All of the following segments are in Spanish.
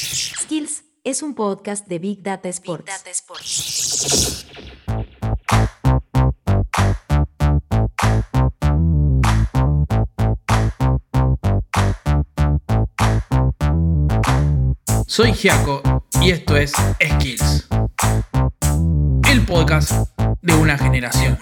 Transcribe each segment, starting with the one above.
Skills es un podcast de Big Data Sports. Soy Giaco y esto es Skills, el podcast de una generación.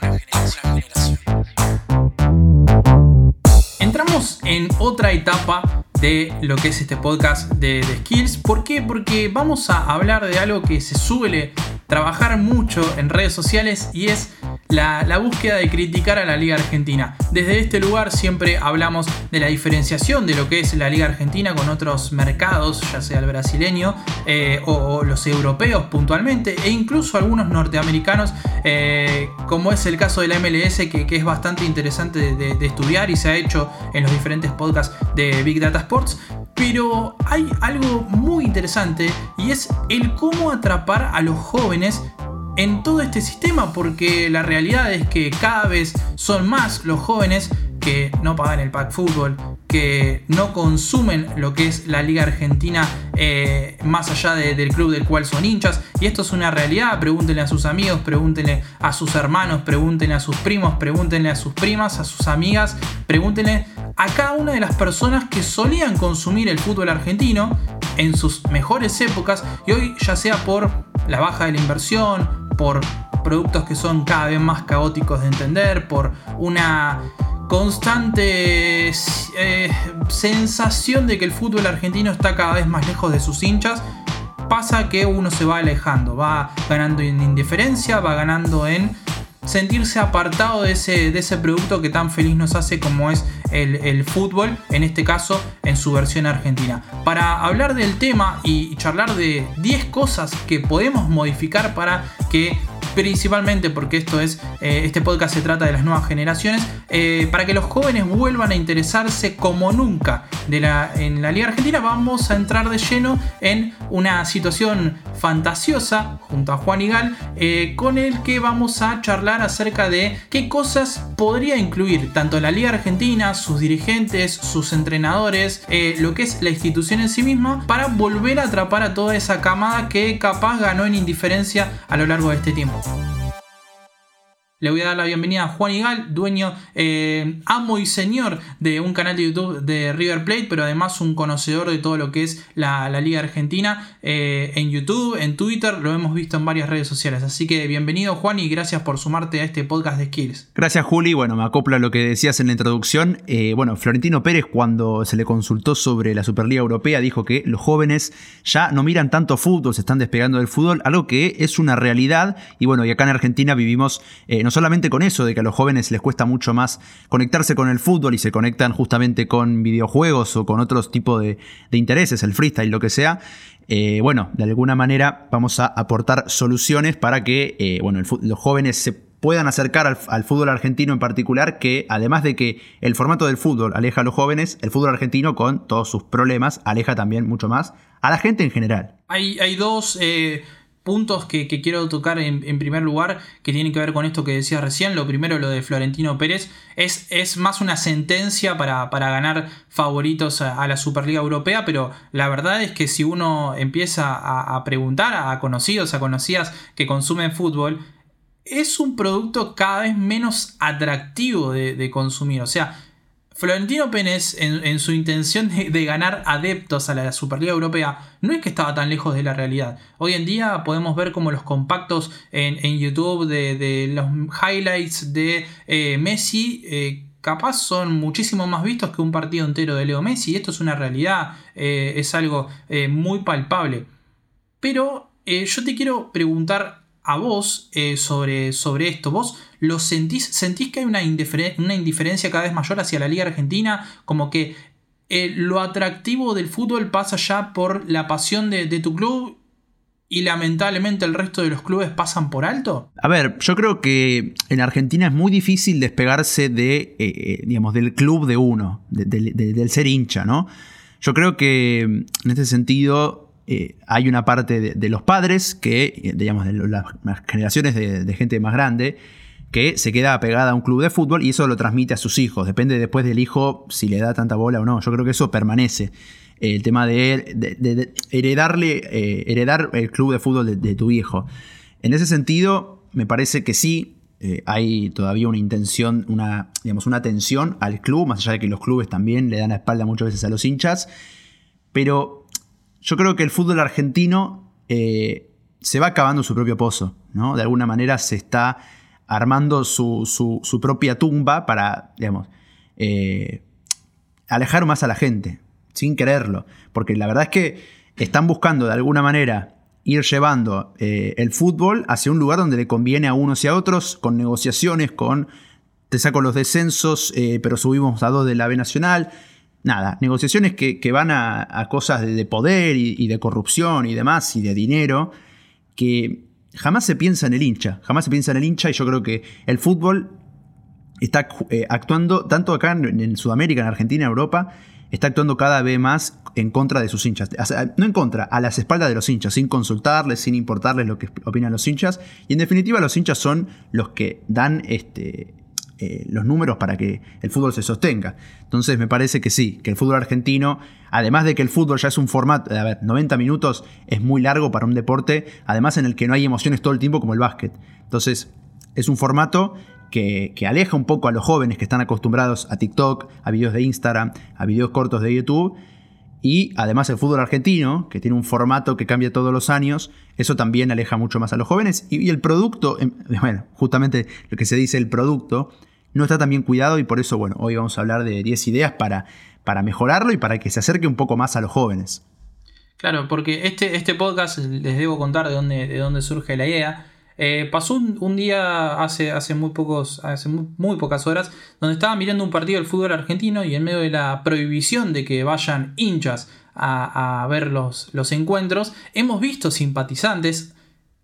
Entramos en otra etapa de lo que es este podcast de, Skills. ¿Por qué? Porque vamos a hablar de algo que se suele trabajar mucho en redes sociales y es la, búsqueda de criticar a la Liga Argentina. Desde este lugar siempre hablamos de la diferenciación de lo que es la Liga Argentina con otros mercados, ya sea el brasileño eh, o, los europeos puntualmente, e incluso algunos norteamericanos, eh, como es el caso de la MLS, que, es bastante interesante de, estudiar y se ha hecho en los diferentes podcasts de Big Data Sports. Pero hay algo muy interesante y es el cómo atrapar a los jóvenes en todo este sistema porque la realidad es que cada vez son más los jóvenes que no pagan el pack fútbol, que no consumen lo que es la Liga Argentina eh, más allá del club del cual son hinchas. Y esto es una realidad. Pregúntenle a sus amigos, pregúntenle a sus hermanos, pregúntenle a sus primos, pregúntenle a sus primas, a sus amigas, pregúntenle a cada una de las personas que solían consumir el fútbol argentino en sus mejores épocas y hoy ya sea por la baja de la inversión, por productos que son cada vez más caóticos de entender, por una constante eh, sensación de que el fútbol argentino está cada vez más lejos de sus hinchas, pasa que uno se va alejando, va ganando en indiferencia, va ganando en sentirse apartado de ese, de ese producto que tan feliz nos hace como es el, el, fútbol, en este caso en su versión argentina. Para hablar del tema y charlar de 10 cosas que podemos modificar para que principalmente porque esto es, eh, este podcast se trata de las nuevas generaciones, eh, para que los jóvenes vuelvan a interesarse como nunca de la, en la Liga Argentina, vamos a entrar de lleno en una situación fantasiosa junto a Juan Igal, eh, con el que vamos a charlar acerca de qué cosas podría incluir tanto la Liga Argentina, sus dirigentes, sus entrenadores, lo que es la institución en sí misma, para volver a atrapar a toda esa camada que capaz ganó en indiferencia a lo largo de este tiempo. Thank you. Le voy a dar la bienvenida a Juan Igal, dueño, eh, amo y señor de un canal de YouTube de River Plate, pero además un conocedor de todo lo que es la, Liga Argentina eh, en YouTube, en Twitter, lo hemos visto en varias redes sociales. Así que bienvenido Juan y gracias por sumarte a este podcast de Skills. Gracias Juli, bueno, me acoplo a lo que decías en la introducción. Eh, bueno, Florentino Pérez cuando se le consultó sobre la Superliga Europea dijo que los jóvenes ya no miran tanto fútbol, se están despegando del fútbol, algo que es una realidad y bueno, y acá en Argentina vivimos solamente con eso, de que a los jóvenes les cuesta mucho más conectarse con el fútbol y se conectan justamente con videojuegos o con otros tipos de, intereses, el freestyle, lo que sea, eh, bueno, de alguna manera vamos a aportar soluciones para que eh, bueno, los jóvenes se puedan acercar al, fútbol argentino en particular, que además de que el formato del fútbol aleja a los jóvenes, el fútbol argentino con todos sus problemas aleja también mucho más a la gente en general. Hay, hay dos eh, puntos que, quiero tocar en, primer lugar que tienen que ver con esto que decía recién. Lo primero, lo de Florentino Pérez, es, es más una sentencia para, ganar favoritos a, la Superliga Europea, pero la verdad es que si uno empieza a, preguntar a conocidos, a conocidas que consumen fútbol, es un producto cada vez menos atractivo de, de consumir. O sea, Florentino Pérez, en, su intención de, ganar adeptos a la Superliga Europea, no es que estaba tan lejos de la realidad. Hoy en día podemos ver como los compactos en, YouTube de, los highlights de eh, Messi. Eh, capaz son muchísimo más vistos que un partido entero de Leo Messi. Esto es una realidad, eh, es algo muy palpable. Pero yo te quiero preguntar a vos eh, sobre, sobre esto. ¿Vos lo sentís? ¿Sentís que hay una, una indiferencia cada vez mayor hacia la Liga Argentina? Como que eh, lo atractivo del fútbol pasa ya por la pasión de, tu club y lamentablemente el resto de los clubes pasan por alto? A ver, yo creo que en Argentina es muy difícil despegarse de, eh, digamos, del club de uno, del ser hincha, ¿no? Yo creo que en este sentido eh, hay una parte de, los padres, que, eh, digamos, de las, generaciones de, gente más grande, que se queda apegada a un club de fútbol y eso lo transmite a sus hijos. Depende después del hijo si le da tanta bola o no. Yo creo que eso permanece. el tema de, heredarle, eh, heredar el club de fútbol de, tu viejo. En ese sentido, me parece que sí. Eh, hay todavía una intención, una, digamos, una atención al club, más allá de que los clubes también le dan la espalda muchas veces a los hinchas. Pero yo creo que el fútbol argentino eh, se va acabando su propio pozo, ¿no? De alguna manera se está armando su, su, propia tumba para, digamos, alejar más a la gente sin quererlo. Porque la verdad es que están buscando de alguna manera ir llevando eh, el fútbol hacia un lugar donde le conviene a unos y a otros, con negociaciones, con te saco los descensos, eh, pero subimos a dos de la B Nacional. Nada, negociaciones que, van a, cosas de, poder y, de corrupción y demás, y de dinero, que jamás se piensa en el hincha, jamás se piensa en el hincha, y yo creo que el fútbol está eh, actuando tanto acá en, Sudamérica, en Argentina, en Europa, está actuando cada vez más en contra de sus hinchas. no en contra, a las espaldas de los hinchas, sin consultarles, sin importarles lo que opinan los hinchas. Y en definitiva los hinchas son los que dan este, eh, los números para que el fútbol se sostenga. Entonces me parece que sí, que el fútbol argentino, además de que el fútbol ya es un formato, a ver, 90 minutos es muy largo para un deporte, además en el que no hay emociones todo el tiempo como el básquet. Entonces es un formato que, aleja un poco a los jóvenes que están acostumbrados a TikTok, a videos de Instagram, a videos cortos de YouTube. Y además el fútbol argentino, que tiene un formato que cambia todos los años, eso también aleja mucho más a los jóvenes. Y, el producto, em, bueno, justamente lo que se dice el producto, no está tan bien cuidado y por eso, bueno, hoy vamos a hablar de 10 ideas para, para mejorarlo y para que se acerque un poco más a los jóvenes. Claro, porque este, este podcast les debo contar de dónde, de dónde surge la idea. Eh, pasó un, día hace, hace, muy, pocos, hace muy, pocas horas donde estaba mirando un partido del fútbol argentino y en medio de la prohibición de que vayan hinchas a, ver los, los encuentros, hemos visto simpatizantes.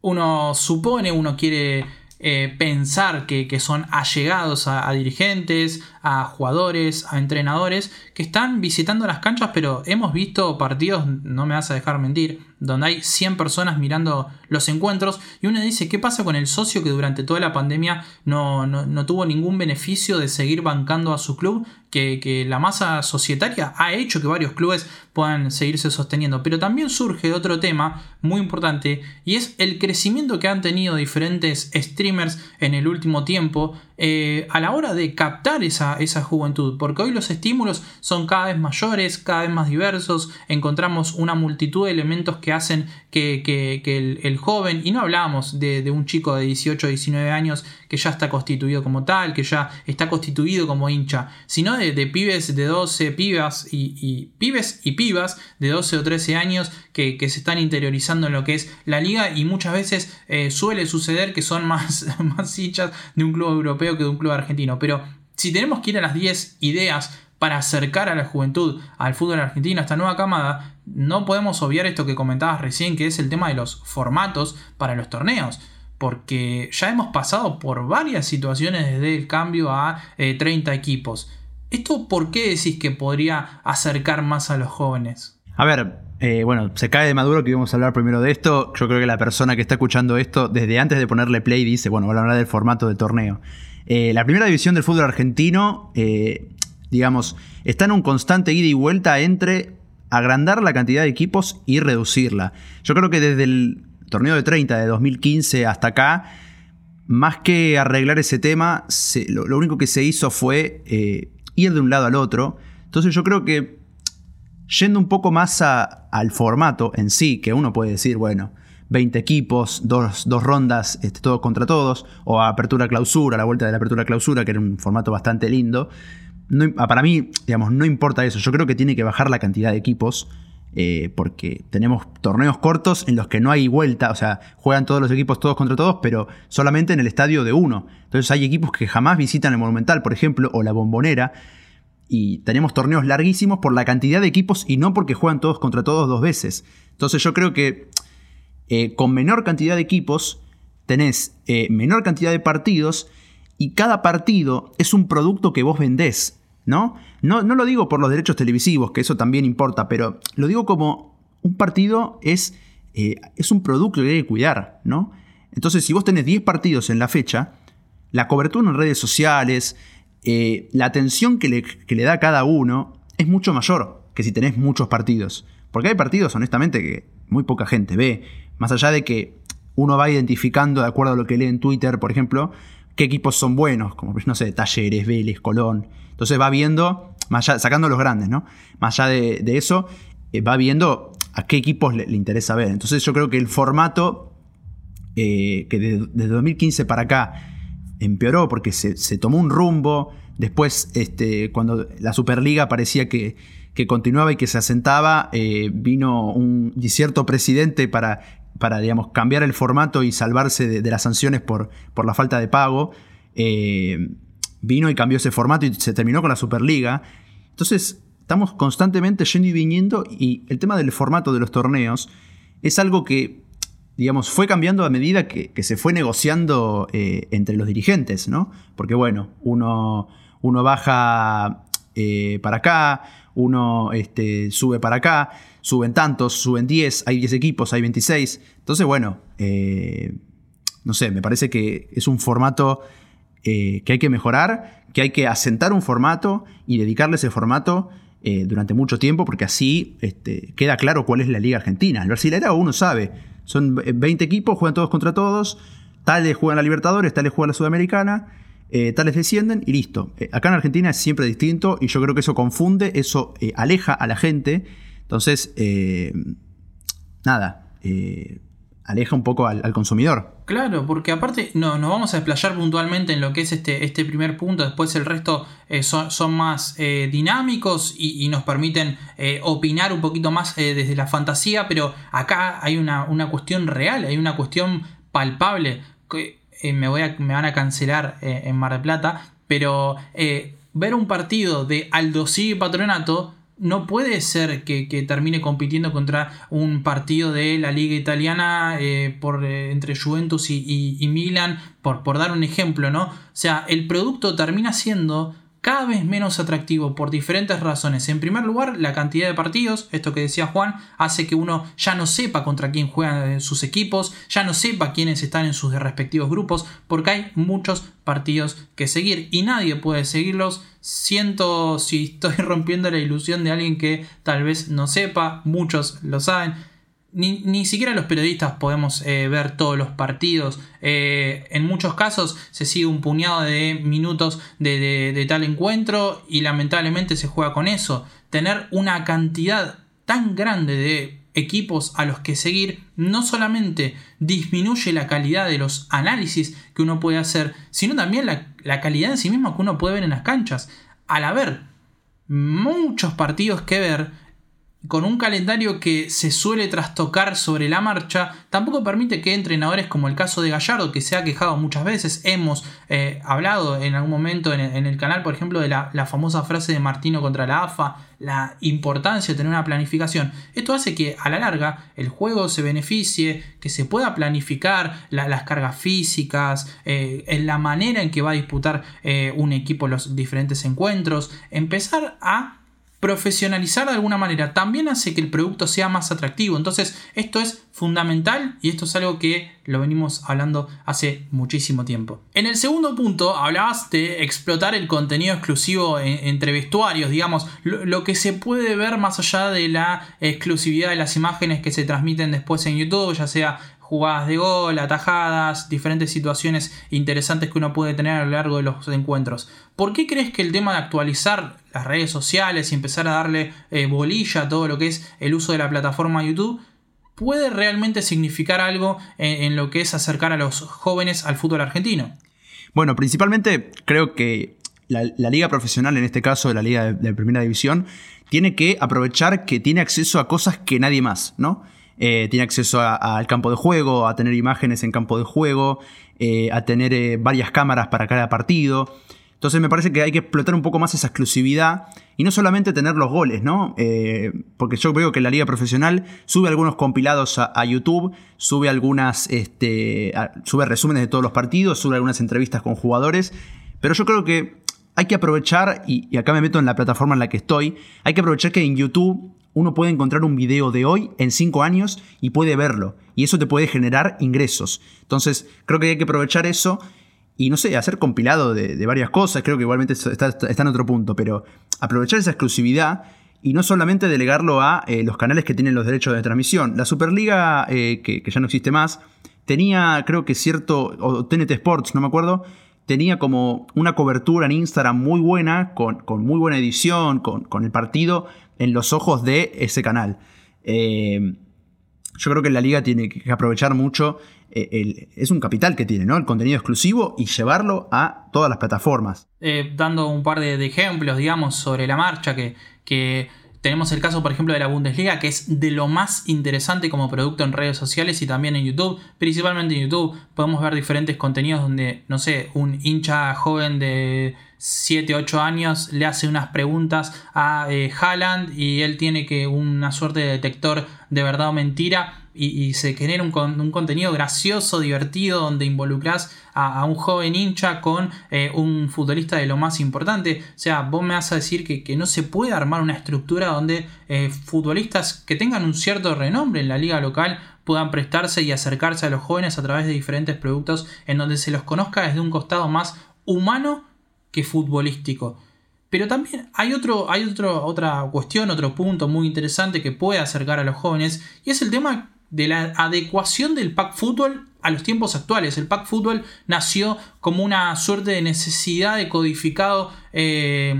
Uno supone, uno quiere eh, pensar que, son allegados a, dirigentes, a jugadores, a entrenadores, que están visitando las canchas, pero hemos visto partidos, no me vas a dejar mentir, donde hay 100 personas mirando los encuentros y uno dice, ¿qué pasa con el socio que durante toda la pandemia no, tuvo ningún beneficio de seguir bancando a su club? Que, la masa societaria ha hecho que varios clubes puedan seguirse sosteniendo. Pero también surge otro tema muy importante y es el crecimiento que han tenido diferentes streamers en el último tiempo eh, a la hora de captar esa, esa juventud, porque hoy los estímulos son cada vez mayores, cada vez más diversos, encontramos una multitud de elementos que hacen que, el, joven, y no hablamos de, un chico de 18 o 19 años que ya está constituido como tal, que ya está constituido como hincha, sino de, pibes de 12, pibas y, pibes y pibas de 12 o 13 años que, se están interiorizando en lo que es la liga y muchas veces eh, suele suceder que son más, más hinchas de un club europeo que de un club argentino. Pero si tenemos que ir a las 10 ideas para acercar a la juventud al fútbol argentino, a esta nueva camada, no podemos obviar esto que comentabas recién, que es el tema de los formatos para los torneos. Porque ya hemos pasado por varias situaciones desde el cambio a 30 eh, equipos. ¿Esto por qué decís que podría acercar más a los jóvenes? A ver, eh, bueno, se cae de maduro que íbamos a hablar primero de esto. Yo creo que la persona que está escuchando esto, desde antes de ponerle play, dice, bueno, vamos a hablar del formato del torneo. Eh, la primera división del fútbol argentino, eh, digamos, está en un constante ida y vuelta entre agrandar la cantidad de equipos y reducirla. Yo creo que desde el torneo de 30 de 2015 hasta acá, más que arreglar ese tema, lo, único que se hizo fue eh, ir de un lado al otro. Entonces yo creo que yendo un poco más al formato en sí, que uno puede decir, bueno, 20 equipos, dos, rondas, este, todos contra todos, o apertura-clausura, la vuelta de la apertura-clausura, que era un formato bastante lindo. Ah, para mí, digamos, no importa eso. Yo creo que tiene que bajar la cantidad de equipos. Eh, porque tenemos torneos cortos en los que no hay vuelta, o sea, juegan todos los equipos todos contra todos, pero solamente en el estadio de uno. Entonces hay equipos que jamás visitan el Monumental, por ejemplo, o la Bombonera, y tenemos torneos larguísimos por la cantidad de equipos y no porque juegan todos contra todos dos veces. Entonces yo creo que eh, con menor cantidad de equipos tenés eh, menor cantidad de partidos y cada partido es un producto que vos vendés, ¿no? ¿no? Lo digo por los derechos televisivos, que eso también importa, pero lo digo como un partido es, eh, es un producto que hay que cuidar, ¿no? Entonces, si vos tenés 10 partidos en la fecha, la cobertura en redes sociales, la atención que le, que le da cada uno es mucho mayor. que si tenés muchos partidos. Porque hay partidos, honestamente, que muy poca gente ve. Más allá de que uno va identificando, de acuerdo a lo que lee en Twitter, por ejemplo, qué equipos son buenos, como no sé, Talleres, Vélez, Colón. Entonces va viendo, más sacando los grandes, ¿no? Más allá de, eso, eh, va viendo a qué equipos le, interesa ver. Entonces yo creo que el formato eh, que desde 2015 para acá empeoró porque se, tomó un rumbo. Después, este, cuando la Superliga parecía que, continuaba y que se asentaba, eh, vino un cierto presidente para, para digamos, cambiar el formato y salvarse de, las sanciones por, por, la falta de pago. Eh, vino y cambió ese formato y se terminó con la Superliga. Entonces, estamos constantemente yendo y viniendo y el tema del formato de los torneos es algo que digamos, fue cambiando a medida que, se fue negociando eh, entre los dirigentes, ¿no? Porque bueno, uno, uno baja eh, para acá, uno este, sube para acá, suben tantos, suben 10, hay 10 equipos, hay 26. Entonces, bueno, eh, no sé, me parece que es un formato que hay que mejorar, que hay que asentar un formato y dedicarle ese formato durante mucho tiempo, porque así este, queda claro cuál es la Liga Argentina. El Brasileirao uno sabe son 20 equipos, juegan todos contra todos. Tales juegan la Libertadores, tales juegan la Sudamericana. Eh, tales descienden y listo. Eh, acá en Argentina es siempre distinto y yo creo que eso confunde, eso eh, aleja a la gente. Entonces, nada, aleja un poco al, consumidor. Claro, porque aparte no, nos vamos a desplayar puntualmente en lo que es este, este primer punto, después el resto eh, son, más eh, dinámicos y, nos permiten eh, opinar un poquito más desde la fantasía, pero acá hay una, una, cuestión real, hay una cuestión palpable, que me, voy me van a cancelar en Mar del Plata, pero ver un partido de Aldo y Patronato no puede ser que, termine compitiendo contra un partido de la liga italiana eh, por, eh, entre Juventus y, y, Milan, por, por, dar un ejemplo, ¿no? O sea, el producto termina siendo cada vez menos atractivo por diferentes razones. En primer lugar, la cantidad de partidos, esto que decía Juan, hace que uno ya no sepa contra quién juegan sus equipos, ya no sepa quiénes están en sus respectivos grupos, porque hay muchos partidos que seguir y nadie puede seguirlos. Siento si estoy rompiendo la ilusión de alguien que tal vez no sepa, muchos lo saben ni, siquiera los periodistas podemos eh, ver todos los partidos. Eh, en muchos casos se sigue un puñado de minutos de, tal encuentro y lamentablemente se juega con eso. Tener una cantidad tan grande de equipos a los que seguir no solamente disminuye la calidad de los análisis que uno puede hacer, sino también la, la calidad en sí misma que uno puede ver en las canchas. Al haber muchos partidos que ver, con un calendario que se suele trastocar sobre la marcha, tampoco permite que entrenadores como el caso de Gallardo, que se ha quejado muchas veces, hemos eh, hablado en algún momento en el, canal, por ejemplo, de la, famosa frase de Martino contra la AFA, la importancia de tener una planificación. Esto hace que a la larga el juego se beneficie, que se pueda planificar las cargas físicas, eh, en la manera en que va a disputar eh, un equipo los diferentes encuentros, empezar a profesionalizar de alguna manera también hace que el producto sea más atractivo. Entonces, esto es fundamental y esto es algo que lo venimos hablando hace muchísimo tiempo. En el segundo punto, hablabas de explotar el contenido exclusivo entre vestuarios, digamos, lo, que se puede ver más allá de la exclusividad de las imágenes que se transmiten después en YouTube, ya sea jugadas de gol, atajadas, diferentes situaciones interesantes que uno puede tener a lo largo de los encuentros. ¿Por qué crees que el tema de actualizar las redes sociales y empezar a darle eh, bolilla a todo lo que es el uso de la plataforma YouTube puede realmente significar algo en, lo que es acercar a los jóvenes al fútbol argentino? Bueno, principalmente creo que la, liga profesional, en este caso la liga de primera división, tiene que aprovechar que tiene acceso a cosas que nadie más, ¿no? Eh, tiene acceso al campo de juego, a tener imágenes en campo de juego, eh, a tener eh, varias cámaras para cada partido. Entonces me parece que hay que explotar un poco más esa exclusividad y no solamente tener los goles, ¿no? porque yo veo que la liga profesional sube algunos compilados a, YouTube, sube algunas, este, sube resúmenes de todos los partidos, sube algunas entrevistas con jugadores, pero yo creo que hay que aprovechar, y acá me meto en la plataforma en la que estoy, hay que aprovechar que en YouTube uno puede encontrar un video de hoy en cinco años y puede verlo. Y eso te puede generar ingresos. Entonces, creo que hay que aprovechar eso y no sé, hacer compilado de, varias cosas. Creo que igualmente está, en otro punto, pero aprovechar esa exclusividad y no solamente delegarlo a eh, los canales que tienen los derechos de transmisión. La Superliga, eh, que, ya no existe más, tenía, creo que cierto, o TNT Sports, no me acuerdo, tenía como una cobertura en Instagram muy buena, con, muy buena edición, con, el partido en los ojos de ese canal. Eh, yo creo que la liga tiene que aprovechar mucho, es un capital que tiene, ¿no? El contenido exclusivo y llevarlo a todas las plataformas. dando un par de, de, ejemplos, digamos, sobre la marcha que que tenemos el caso, por ejemplo, de la Bundesliga, que es de lo más interesante como producto en redes sociales y también en YouTube. Principalmente en YouTube podemos ver diferentes contenidos donde, no sé, un hincha joven de 7, 8 años le hace unas preguntas a eh, Haaland y él tiene que una suerte de detector de verdad o mentira y, se genera un, contenido gracioso, divertido, donde involucras a, un joven hincha con eh, un futbolista de lo más importante. O sea, vos me vas a decir que, no se puede armar una estructura donde eh, futbolistas que tengan un cierto renombre en la liga local puedan prestarse y acercarse a los jóvenes a través de diferentes productos en donde se los conozca desde un costado más humano que futbolístico. Pero también hay, otro, hay otro, otra cuestión, otro punto muy interesante que puede acercar a los jóvenes y es el tema de la adecuación del pack fútbol a los tiempos actuales. El pack fútbol nació como una suerte de necesidad de codificado eh,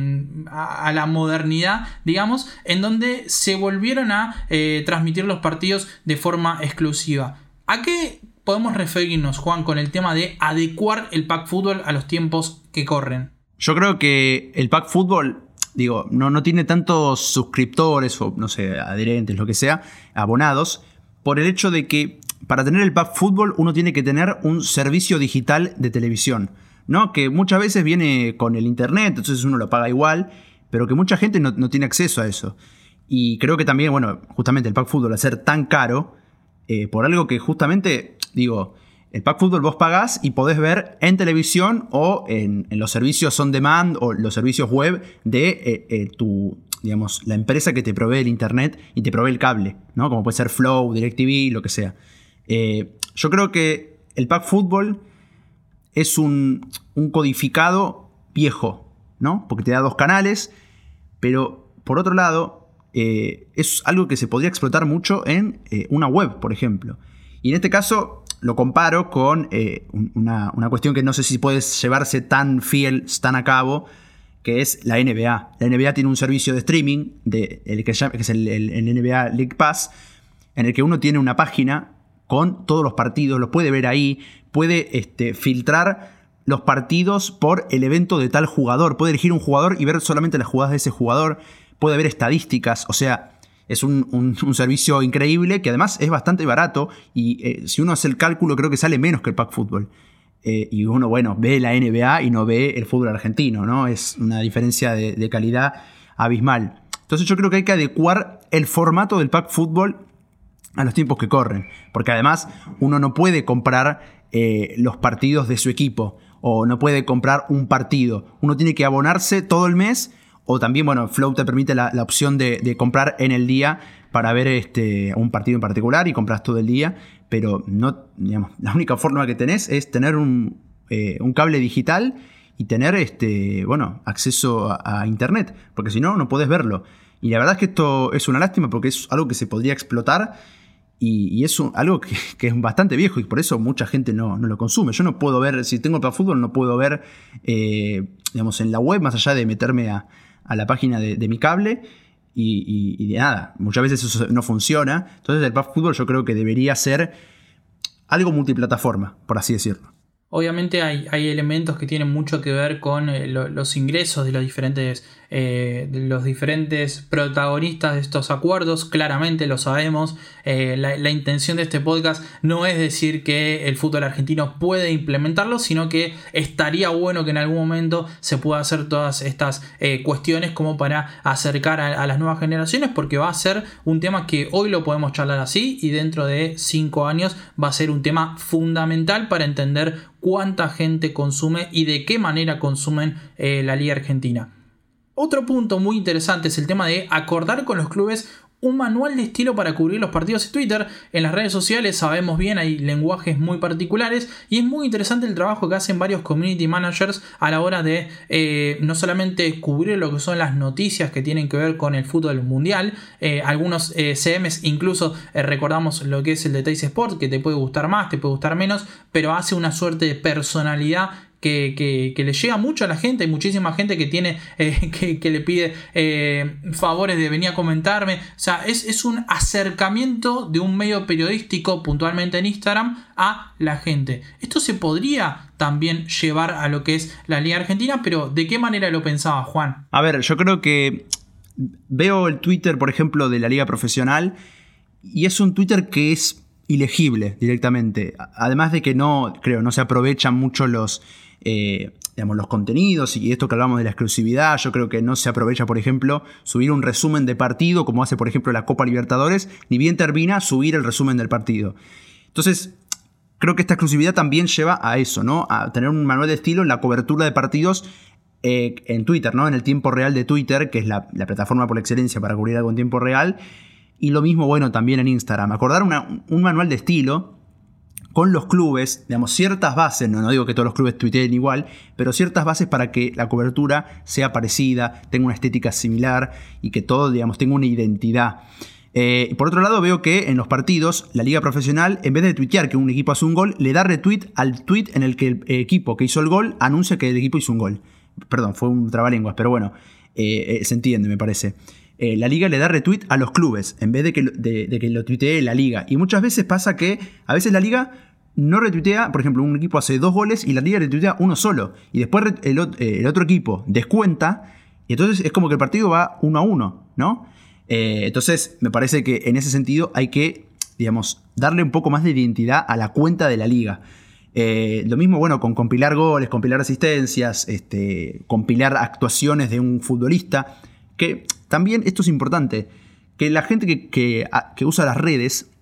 a, la modernidad, digamos, en donde se volvieron a eh, transmitir los partidos de forma exclusiva. ¿A qué podemos referirnos, Juan, con el tema de adecuar el pack fútbol a los tiempos que corren? Yo creo que el pack fútbol digo, no, no, tiene tantos suscriptores o, no sé, adherentes, lo que sea, abonados, por el hecho de que para tener el pack fútbol uno tiene que tener un servicio digital de televisión, ¿no? Que muchas veces viene con el internet, entonces uno lo paga igual, pero que mucha gente no, tiene acceso a eso. Y creo que también, bueno, justamente el pack fútbol al ser tan caro, eh, por algo que justamente, digo, el pack fútbol vos pagás y podés ver en televisión o en, los servicios on demand o los servicios web de eh, eh, tu, digamos, la empresa que te provee el internet y te provee el cable, ¿no? Como puede ser Flow, DirecTV, lo que sea. Eh, yo creo que el pack fútbol es un, codificado viejo, ¿no? Porque te da dos canales, pero por otro lado, es algo que se podría explotar mucho en una web, por ejemplo. Y en este caso lo comparo con una, una, cuestión que no sé si puede llevarse tan fiel, tan a cabo, que es la NBA. La NBA tiene un servicio de streaming, de, el que, es el, NBA League Pass, en el que uno tiene una página con todos los partidos, los puede ver ahí, puede este, filtrar los partidos por el evento de tal jugador, puede elegir un jugador y ver solamente las jugadas de ese jugador, puede ver estadísticas, o sea, es un, servicio increíble que además es bastante barato y eh, si uno hace el cálculo creo que sale menos que el Pack Football. Eh, y uno, bueno, ve la NBA y no ve el fútbol argentino, ¿no? Es una diferencia de, calidad abismal. Entonces yo creo que hay que adecuar el formato del pack fútbol a los tiempos que corren, porque además uno no puede comprar eh, los partidos de su equipo o no puede comprar un partido, uno tiene que abonarse todo el mes o también, bueno, Flow te permite la, opción de, comprar en el día para ver este, un partido en particular y compras todo el día pero no, la única forma que tenés es tener un, eh, cable digital y tener este, bueno, acceso a, internet, porque si no, no podés verlo. Y la verdad es que esto es una lástima porque es algo que se podría explotar y, es algo que, es bastante viejo y por eso mucha gente no, lo consume. Yo no puedo ver, si tengo para fútbol, no puedo ver, eh, digamos, en la web, más allá de meterme a, la página de, mi cable y, de nada. Muchas veces eso no funciona. Entonces el Path Football yo creo que debería ser algo multiplataforma, por así decirlo. Obviamente hay, hay elementos que tienen mucho que ver con eh, los ingresos de los diferentes eh, los diferentes protagonistas de estos acuerdos, claramente lo sabemos. Eh, la, intención de este podcast no es decir que el fútbol argentino puede implementarlo, sino que estaría bueno que en algún momento se pueda hacer todas estas cuestiones como para acercar a, las nuevas generaciones, porque va a ser un tema que hoy lo podemos charlar así y dentro de cinco años va a ser un tema fundamental para entender cuánta gente consume y de qué manera consumen la liga argentina. Otro punto muy interesante es el tema de acordar con los clubes un manual de estilo para cubrir los partidos de Twitter. En las redes sociales sabemos bien, hay lenguajes muy particulares y es muy interesante el trabajo que hacen varios community managers a la hora de eh, no solamente cubrir lo que son las noticias que tienen que ver con el fútbol mundial, eh, algunos eh, CMs incluso recordamos lo que es el de Tays Sport, que te puede gustar más, te puede gustar menos, pero hace una suerte de personalidad que, le llega mucho a la gente. Hay muchísima gente que tiene eh, que, le pide eh, favores de venir a comentarme. O sea, es, un acercamiento de un medio periodístico, puntualmente en Instagram, a la gente. Esto se podría también llevar a lo que es la Liga Argentina, pero ¿de qué manera lo pensaba Juan? A ver, yo creo que veo el Twitter, por ejemplo, de la Liga Profesional y es un Twitter que es ilegible directamente. Además de que no, creo, no se aprovechan mucho los, eh, digamos, los contenidos y esto que hablamos de la exclusividad, yo creo que no se aprovecha, por ejemplo, subir un resumen de partido, como hace, por ejemplo, la Copa Libertadores, ni bien termina subir el resumen del partido. Entonces, creo que esta exclusividad también lleva a eso, ¿no? A tener un manual de estilo en la cobertura de partidos eh, en Twitter, ¿no? En el tiempo real de Twitter, que es la, plataforma por excelencia para cubrir algo en tiempo real. Y lo mismo, bueno, también en Instagram. Acordar un manual de estilo con los clubes, digamos, ciertas bases, no, no digo que todos los clubes tuiteen igual, pero ciertas bases para que la cobertura sea parecida, tenga una estética similar y que todo, digamos, tenga una identidad. Eh, por otro lado, veo que en los partidos, la liga profesional, en vez de tuitear que un equipo hace un gol, le da retweet al tweet en el que el equipo que hizo el gol anuncia que el equipo hizo un gol. Perdón, fue un trabalenguas, pero bueno, eh, eh, se entiende, me parece. La liga le da retweet a los clubes en vez de que, de que lo tuitee la liga. Y muchas veces pasa que a veces la liga no retuitea, por ejemplo, un equipo hace dos goles y la liga retuitea uno solo. Y después eh, el, otro equipo descuenta. Y entonces es como que el partido va uno a uno, ¿no? Eh, entonces me parece que en ese sentido hay que, digamos, darle un poco más de identidad a la cuenta de la liga. Eh, lo mismo, bueno, con compilar goles, compilar asistencias, este, compilar actuaciones de un futbolista. Que también esto es importante, que la gente que, que usa las redes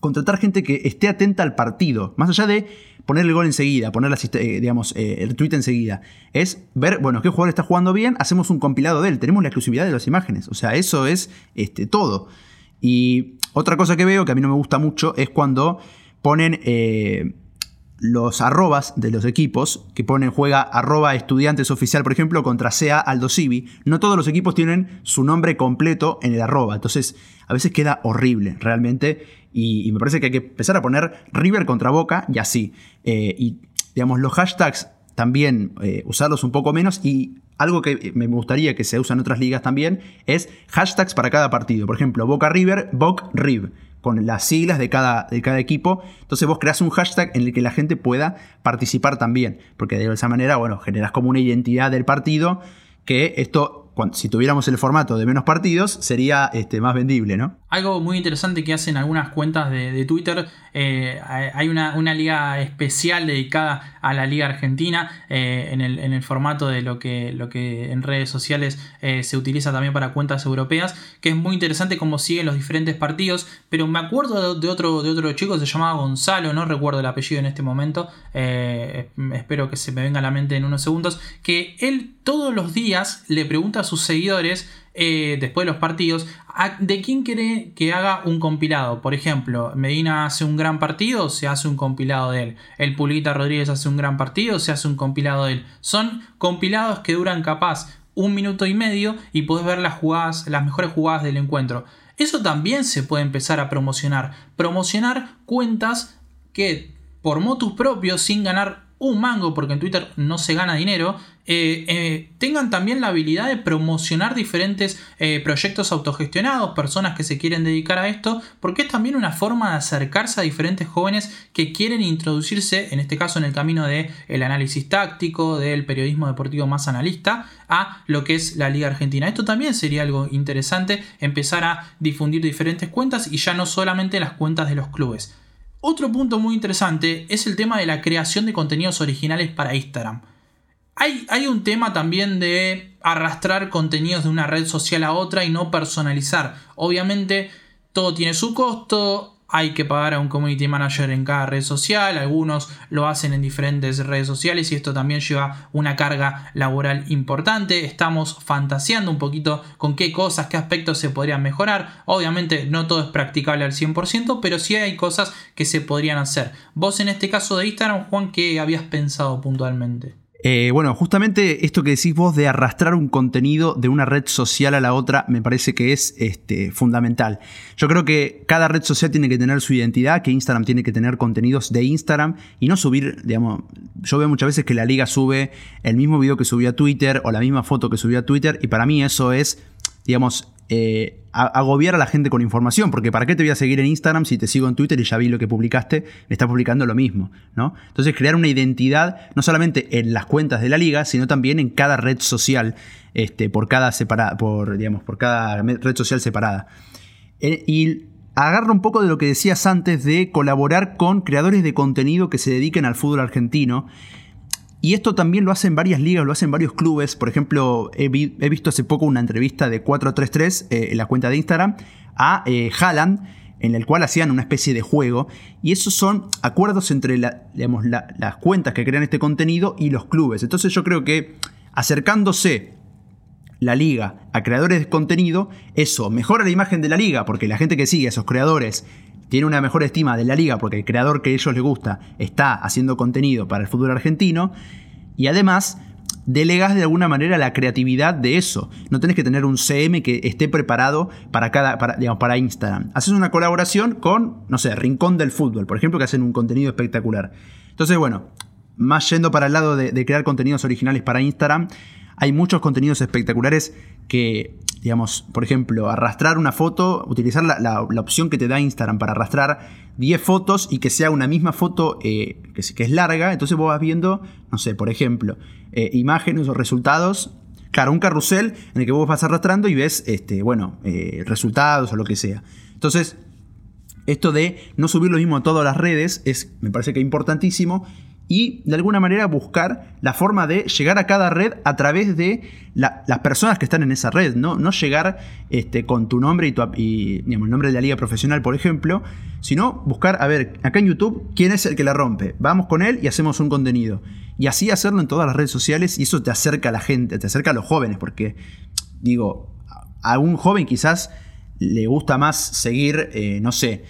contratar gente que esté atenta al partido, más allá de poner el gol enseguida, poner eh, eh, el tweet enseguida. Es ver, bueno, qué jugador está jugando bien, hacemos un compilado de él, tenemos la exclusividad de las imágenes. O sea, eso es este, todo. Y otra cosa que veo que a mí no me gusta mucho es cuando ponen eh, los arrobas de los equipos, que ponen juega arroba estudiantes oficial, por ejemplo, contra sea Aldo Civi. No todos los equipos tienen su nombre completo en el arroba. Entonces, a veces queda horrible, realmente. Y, me parece que hay que empezar a poner River contra Boca y así. Eh, y digamos, los hashtags también eh, usarlos un poco menos y algo que me gustaría que se use en otras ligas también es hashtags para cada partido. Por ejemplo, Boca River, Boc Riv, con las siglas de cada, de cada equipo. Entonces vos creas un hashtag en el que la gente pueda participar también, porque de esa manera, bueno, generas como una identidad del partido que esto si tuviéramos el formato de menos partidos, sería este, más vendible, ¿no? Algo muy interesante que hacen algunas cuentas de, Twitter, eh, hay una, liga especial dedicada a la Liga Argentina eh, en, el, formato de lo que, lo que en redes sociales eh, se utiliza también para cuentas europeas, que es muy interesante cómo siguen los diferentes partidos, pero me acuerdo de, otro, de otro chico, se llamaba Gonzalo, no recuerdo el apellido en este momento, espero que se me venga a la mente en unos segundos, que él todos los días le pregunta sus seguidores, eh, después de los partidos, de quién quiere que haga un compilado. Por ejemplo, Medina hace un gran partido, se hace un compilado de él. El Pulita Rodríguez hace un gran partido, se hace un compilado de él. Son compilados que duran capaz un minuto y medio y puedes ver las jugadas, las mejores jugadas del encuentro. Eso también se puede empezar a promocionar. Promocionar cuentas que por motus propios, sin ganar un mango, porque en Twitter no se gana dinero, eh, eh, tengan también la habilidad de promocionar diferentes eh, proyectos autogestionados, personas que se quieren dedicar a esto, porque es también una forma de acercarse a diferentes jóvenes que quieren introducirse, en este caso en el camino del el análisis táctico, del periodismo deportivo más analista, a lo que es la Liga Argentina. Esto también sería algo interesante, empezar a difundir diferentes cuentas y ya no solamente las cuentas de los clubes. Otro punto muy interesante es el tema de la creación de contenidos originales para Instagram. Hay, un tema también de arrastrar contenidos de una red social a otra y no personalizar. Obviamente todo tiene su costo, hay que pagar a un community manager en cada red social, algunos lo hacen en diferentes redes sociales y esto también lleva una carga laboral importante. Estamos fantaseando un poquito con qué cosas, qué aspectos se podrían mejorar. Obviamente no todo es practicable al 100%, pero sí hay cosas que se podrían hacer. Vos en este caso de Instagram, Juan, ¿qué habías pensado puntualmente? Eh, bueno, justamente esto que decís vos de arrastrar un contenido de una red social a la otra me parece que es este, fundamental. Yo creo que cada red social tiene que tener su identidad, que Instagram tiene que tener contenidos de Instagram y no subir, digamos, yo veo muchas veces que la liga sube el mismo video que subió a Twitter o la misma foto que subió a Twitter y para mí eso es, digamos, eh, agobiar a la gente con información, porque ¿para qué te voy a seguir en Instagram si te sigo en Twitter y ya vi lo que publicaste? Me estás publicando lo mismo, ¿no? Entonces crear una identidad no solamente en las cuentas de la liga, sino también en cada red social, este, por cada separada, por, digamos, por cada red social separada. Eh, y agarra un poco de lo que decías antes de colaborar con creadores de contenido que se dediquen al fútbol argentino y esto también lo hacen varias ligas, lo hacen varios clubes. Por ejemplo, he, visto hace poco una entrevista de 433 eh, en la cuenta de Instagram a eh, en el cual hacían una especie de juego. Y esos son acuerdos entre las cuentas que crean este contenido y los clubes. Entonces yo creo que acercándose la liga a creadores de contenido, eso mejora la imagen de la liga, porque la gente que sigue a esos creadores tiene una mejor estima de la liga porque el creador que a ellos les gusta está haciendo contenido para el fútbol argentino y además delegas de alguna manera la creatividad de eso. No tenés que tener un CM que esté preparado para cada, para, para Instagram. Haces una colaboración con, no sé, Rincón del Fútbol, por ejemplo, que hacen un contenido espectacular. Entonces, bueno, más yendo para el lado de crear contenidos originales para Instagram, hay muchos contenidos espectaculares que digamos, por ejemplo, arrastrar una foto, utilizar la, opción que te da Instagram para arrastrar 10 fotos y que sea una misma foto eh, que, es larga, entonces vos vas viendo, no sé, por ejemplo, eh, imágenes o resultados. Claro, un carrusel en el que vos vas arrastrando y ves, este, bueno, eh, resultados o lo que sea. Entonces, esto de no subir lo mismo a todas las redes es, me parece que importantísimo y de alguna manera buscar la forma de llegar a cada red a través de las personas que están en esa red, no, no llegar este, con tu nombre y, tu, el nombre de la liga profesional, por ejemplo, sino buscar, a ver, acá en YouTube, ¿quién es el que la rompe? Vamos con él y hacemos un contenido. Y así hacerlo en todas las redes sociales y eso te acerca a la gente, te acerca a los jóvenes, porque digo, a un joven quizás le gusta más seguir, eh, no sé,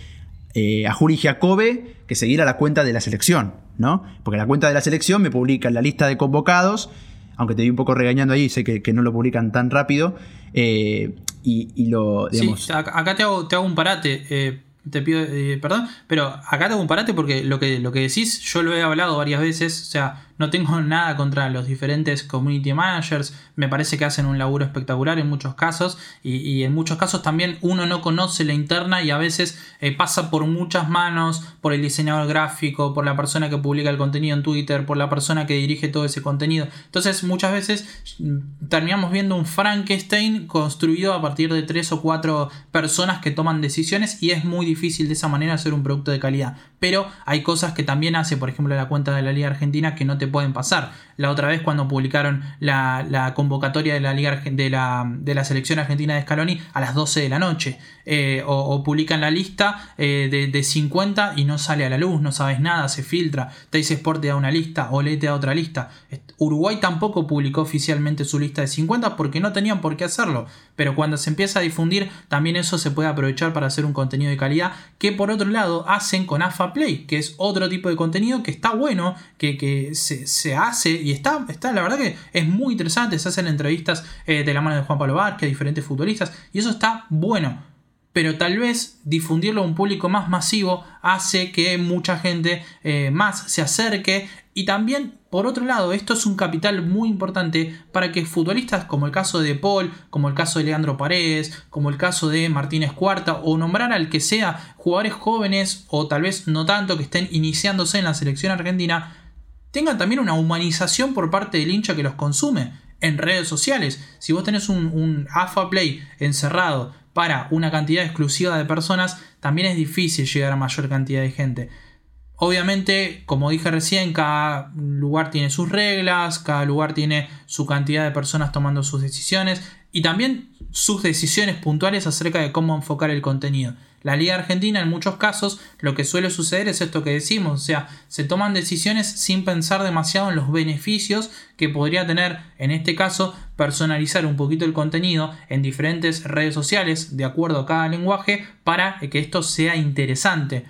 eh, a Juri Jacobe que seguir a la cuenta de la selección, ¿no? Porque la cuenta de la selección me publica la lista de convocados, aunque te di un poco regañando ahí, sé que, no lo publican tan rápido, eh, y, lo, digamos... Sí, acá te hago, te hago un parate, eh, te pido perdón, pero acá te hago un parate porque lo que, lo que decís yo lo he hablado varias veces, o sea, no tengo nada contra los diferentes community managers, me parece que hacen un laburo espectacular en muchos casos y, en muchos casos también uno no conoce la interna y a veces eh, pasa por muchas manos, por el diseñador gráfico, por la persona que publica el contenido en Twitter, por la persona que dirige todo ese contenido. Entonces muchas veces mm, terminamos viendo un Frankenstein construido a partir de tres o cuatro personas que toman decisiones y es muy difícil de esa manera hacer un producto de calidad. Pero hay cosas que también hace, por ejemplo, la cuenta de la Liga Argentina que no te pueden pasar. La otra vez cuando publicaron la, convocatoria de la, Liga, de, la, de selección argentina de Scaloni a las 12 de la noche. Eh, o, publican la lista eh, de, 50 y no sale a la luz, no sabes nada, se filtra. Teis Sport te da una lista o te da otra lista. Uruguay tampoco publicó oficialmente su lista de 50 porque no tenían por qué hacerlo. Pero cuando se empieza a difundir, también eso se puede aprovechar para hacer un contenido de calidad que por otro lado hacen con AFA Play, que es otro tipo de contenido que está bueno, que, se, hace y está, está, la verdad que es muy interesante. Se hacen entrevistas eh, de la mano de Juan Pablo Vázquez, diferentes futbolistas, y eso está bueno pero tal vez difundirlo a un público más masivo hace que mucha gente eh, más se acerque. Y también por otro lado esto es un capital muy importante para que futbolistas como el caso de Paul, como el caso de Leandro Paredes, como el caso de Martínez Cuarta o nombrar al que sea jugadores jóvenes o tal vez no tanto que estén iniciándose en la selección argentina tengan también una humanización por parte del hincha que los consume en redes sociales. Si vos tenés un, un AFA Play encerrado para una cantidad exclusiva de personas, también es difícil llegar a mayor cantidad de gente. Obviamente, como dije recién, cada lugar tiene sus reglas, cada lugar tiene su cantidad de personas tomando sus decisiones y también sus decisiones puntuales acerca de cómo enfocar el contenido. La Liga Argentina en muchos casos lo que suele suceder es esto que decimos, o sea, se toman decisiones sin pensar demasiado en los beneficios que podría tener, en este caso, personalizar un poquito el contenido en diferentes redes sociales de acuerdo a cada lenguaje para que esto sea interesante.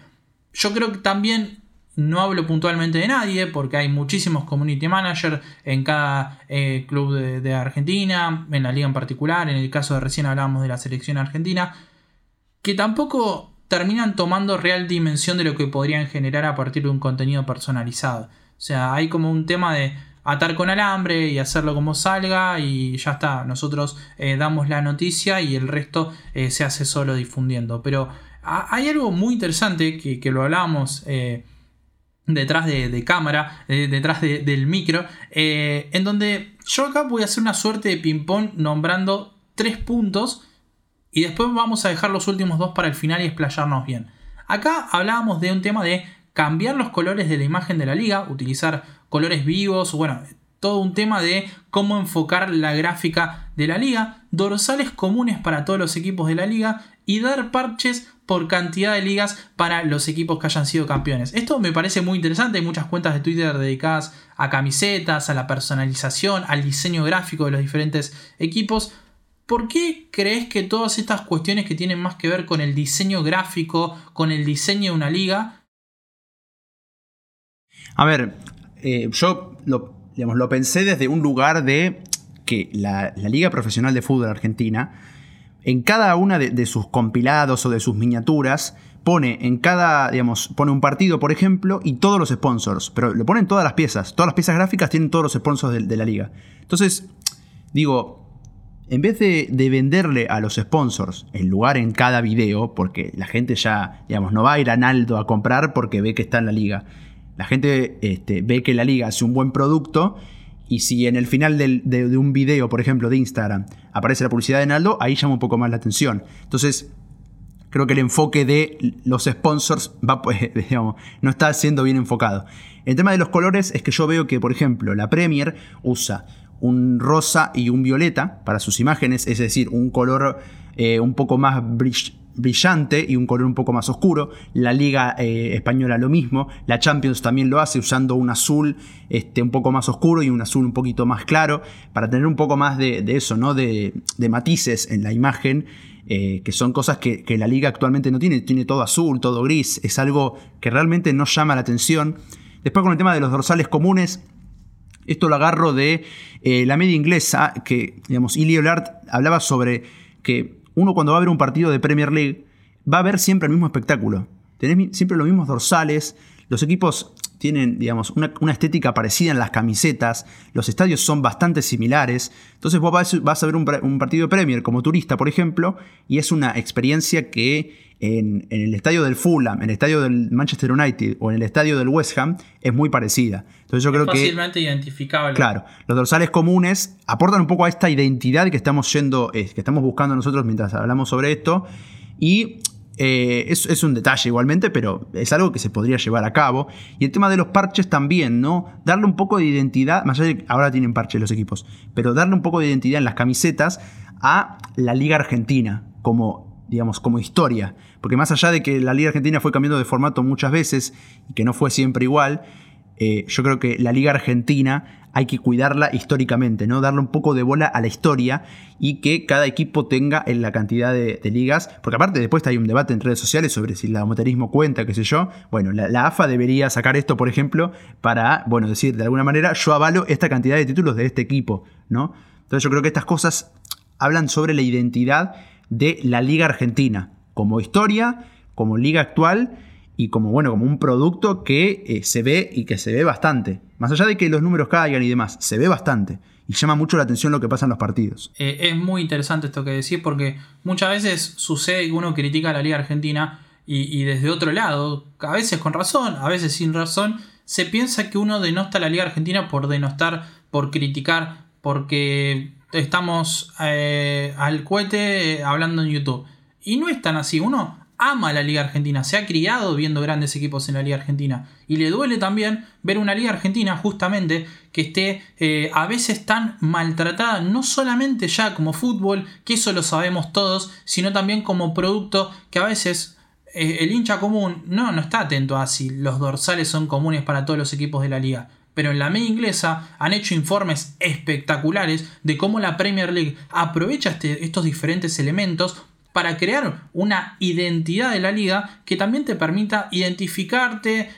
Yo creo que también no hablo puntualmente de nadie porque hay muchísimos community managers en cada eh, club de, de, Argentina, en la liga en particular, en el caso de recién hablábamos de la selección argentina que tampoco terminan tomando real dimensión de lo que podrían generar a partir de un contenido personalizado. O sea, hay como un tema de atar con alambre y hacerlo como salga y ya está. Nosotros eh, damos la noticia y el resto eh, se hace solo difundiendo. Pero hay algo muy interesante que, lo hablábamos eh, detrás de, cámara, detrás del micro, en donde yo acá voy a hacer una suerte de ping-pong nombrando tres puntos y después vamos a dejar los últimos dos para el final y explayarnos bien. Acá hablábamos de un tema de cambiar los colores de la imagen de la liga, utilizar colores vivos, bueno, todo un tema de cómo enfocar la gráfica de la liga, dorsales comunes para todos los equipos de la liga y dar parches por cantidad de ligas para los equipos que hayan sido campeones. Esto me parece muy interesante, hay muchas cuentas de Twitter dedicadas a camisetas, a la personalización, al diseño gráfico de los diferentes equipos. ¿Por qué crees que todas estas cuestiones que tienen más que ver con el diseño gráfico, con el diseño de una liga? A ver, eh, yo lo, lo pensé desde un lugar de que la, Liga Profesional de Fútbol Argentina, en cada una de, sus compilados o de sus miniaturas, pone en cada, digamos, pone un partido, por ejemplo, y todos los sponsors, pero le ponen todas las piezas, todas las piezas gráficas tienen todos los sponsors de, de la liga. Entonces, digo, en vez de, venderle a los sponsors el lugar en cada video, porque la gente ya, digamos, no va a ir a Naldo a comprar porque ve que está en la liga. La gente este, ve que la liga hace un buen producto y si en el final de, un video, por ejemplo, de Instagram, aparece la publicidad de Naldo, ahí llama un poco más la atención. Entonces, creo que el enfoque de los sponsors va, pues, no está siendo bien enfocado. El tema de los colores es que yo veo que, por ejemplo, la Premier usa un rosa y un violeta para sus imágenes, es decir, un color eh, un poco más brillante y un color un poco más oscuro. La Liga eh, Española lo mismo. La Champions también lo hace usando un azul este, un poco más oscuro y un azul un poquito más claro para tener un poco más de, eso, ¿no? De, matices en la imagen. Eh, que son cosas que, que, la liga actualmente no tiene, tiene todo azul, todo gris, es algo que realmente no llama la atención. Después con el tema de los dorsales comunes, esto lo agarro de eh, la media inglesa, que, digamos, Illy hablaba sobre que uno cuando va a ver un partido de Premier League va a ver siempre el mismo espectáculo. Tenés siempre los mismos dorsales, los equipos tienen, digamos, una, estética parecida en las camisetas, los estadios son bastante similares, entonces vos vas, a ver un, partido de Premier como turista, por ejemplo, y es una experiencia que en, el estadio del Fulham, en el estadio del Manchester United o en el estadio del West Ham es muy parecida. Entonces yo creo que... Fácilmente identificable. Claro, los dorsales comunes aportan un poco a esta identidad que estamos yendo, eh, que estamos buscando nosotros mientras hablamos sobre esto. Y eh, es, un detalle igualmente, pero es algo que se podría llevar a cabo. Y el tema de los parches también, ¿no? Darle un poco de identidad, más allá de que ahora tienen parches los equipos, pero darle un poco de identidad en las camisetas a la Liga Argentina como digamos, como historia. Porque más allá de que la Liga Argentina fue cambiando de formato muchas veces y que no fue siempre igual, eh, yo creo que la Liga Argentina hay que cuidarla históricamente, ¿no? Darle un poco de bola a la historia y que cada equipo tenga en la cantidad de, ligas. Porque aparte después hay un debate en redes sociales sobre si el amateurismo cuenta, qué sé yo. Bueno, la, la, AFA debería sacar esto, por ejemplo, para, bueno, decir de alguna manera, yo avalo esta cantidad de títulos de este equipo, ¿no? Entonces yo creo que estas cosas hablan sobre la identidad de la Liga Argentina, como historia, como liga actual y como, bueno, como un producto que eh, se ve y que se ve bastante. Más allá de que los números caigan y demás, se ve bastante. Y llama mucho la atención lo que pasa en los partidos. Eh, es muy interesante esto que decís porque muchas veces sucede que uno critica a la Liga Argentina y, y, desde otro lado, a veces con razón, a veces sin razón, se piensa que uno denosta a la Liga Argentina por denostar, por criticar, porque estamos eh, al cohete eh, hablando en YouTube. Y no es tan así, uno ama la Liga Argentina, se ha criado viendo grandes equipos en la Liga Argentina. Y le duele también ver una Liga Argentina justamente que esté eh, a veces tan maltratada, no solamente ya como fútbol, que eso lo sabemos todos, sino también como producto que a veces el hincha común no, no está atento a si los dorsales son comunes para todos los equipos de la liga. Pero en la media inglesa han hecho informes espectaculares de cómo la Premier League aprovecha este, estos diferentes elementos para crear una identidad de la liga que también te permita identificarte,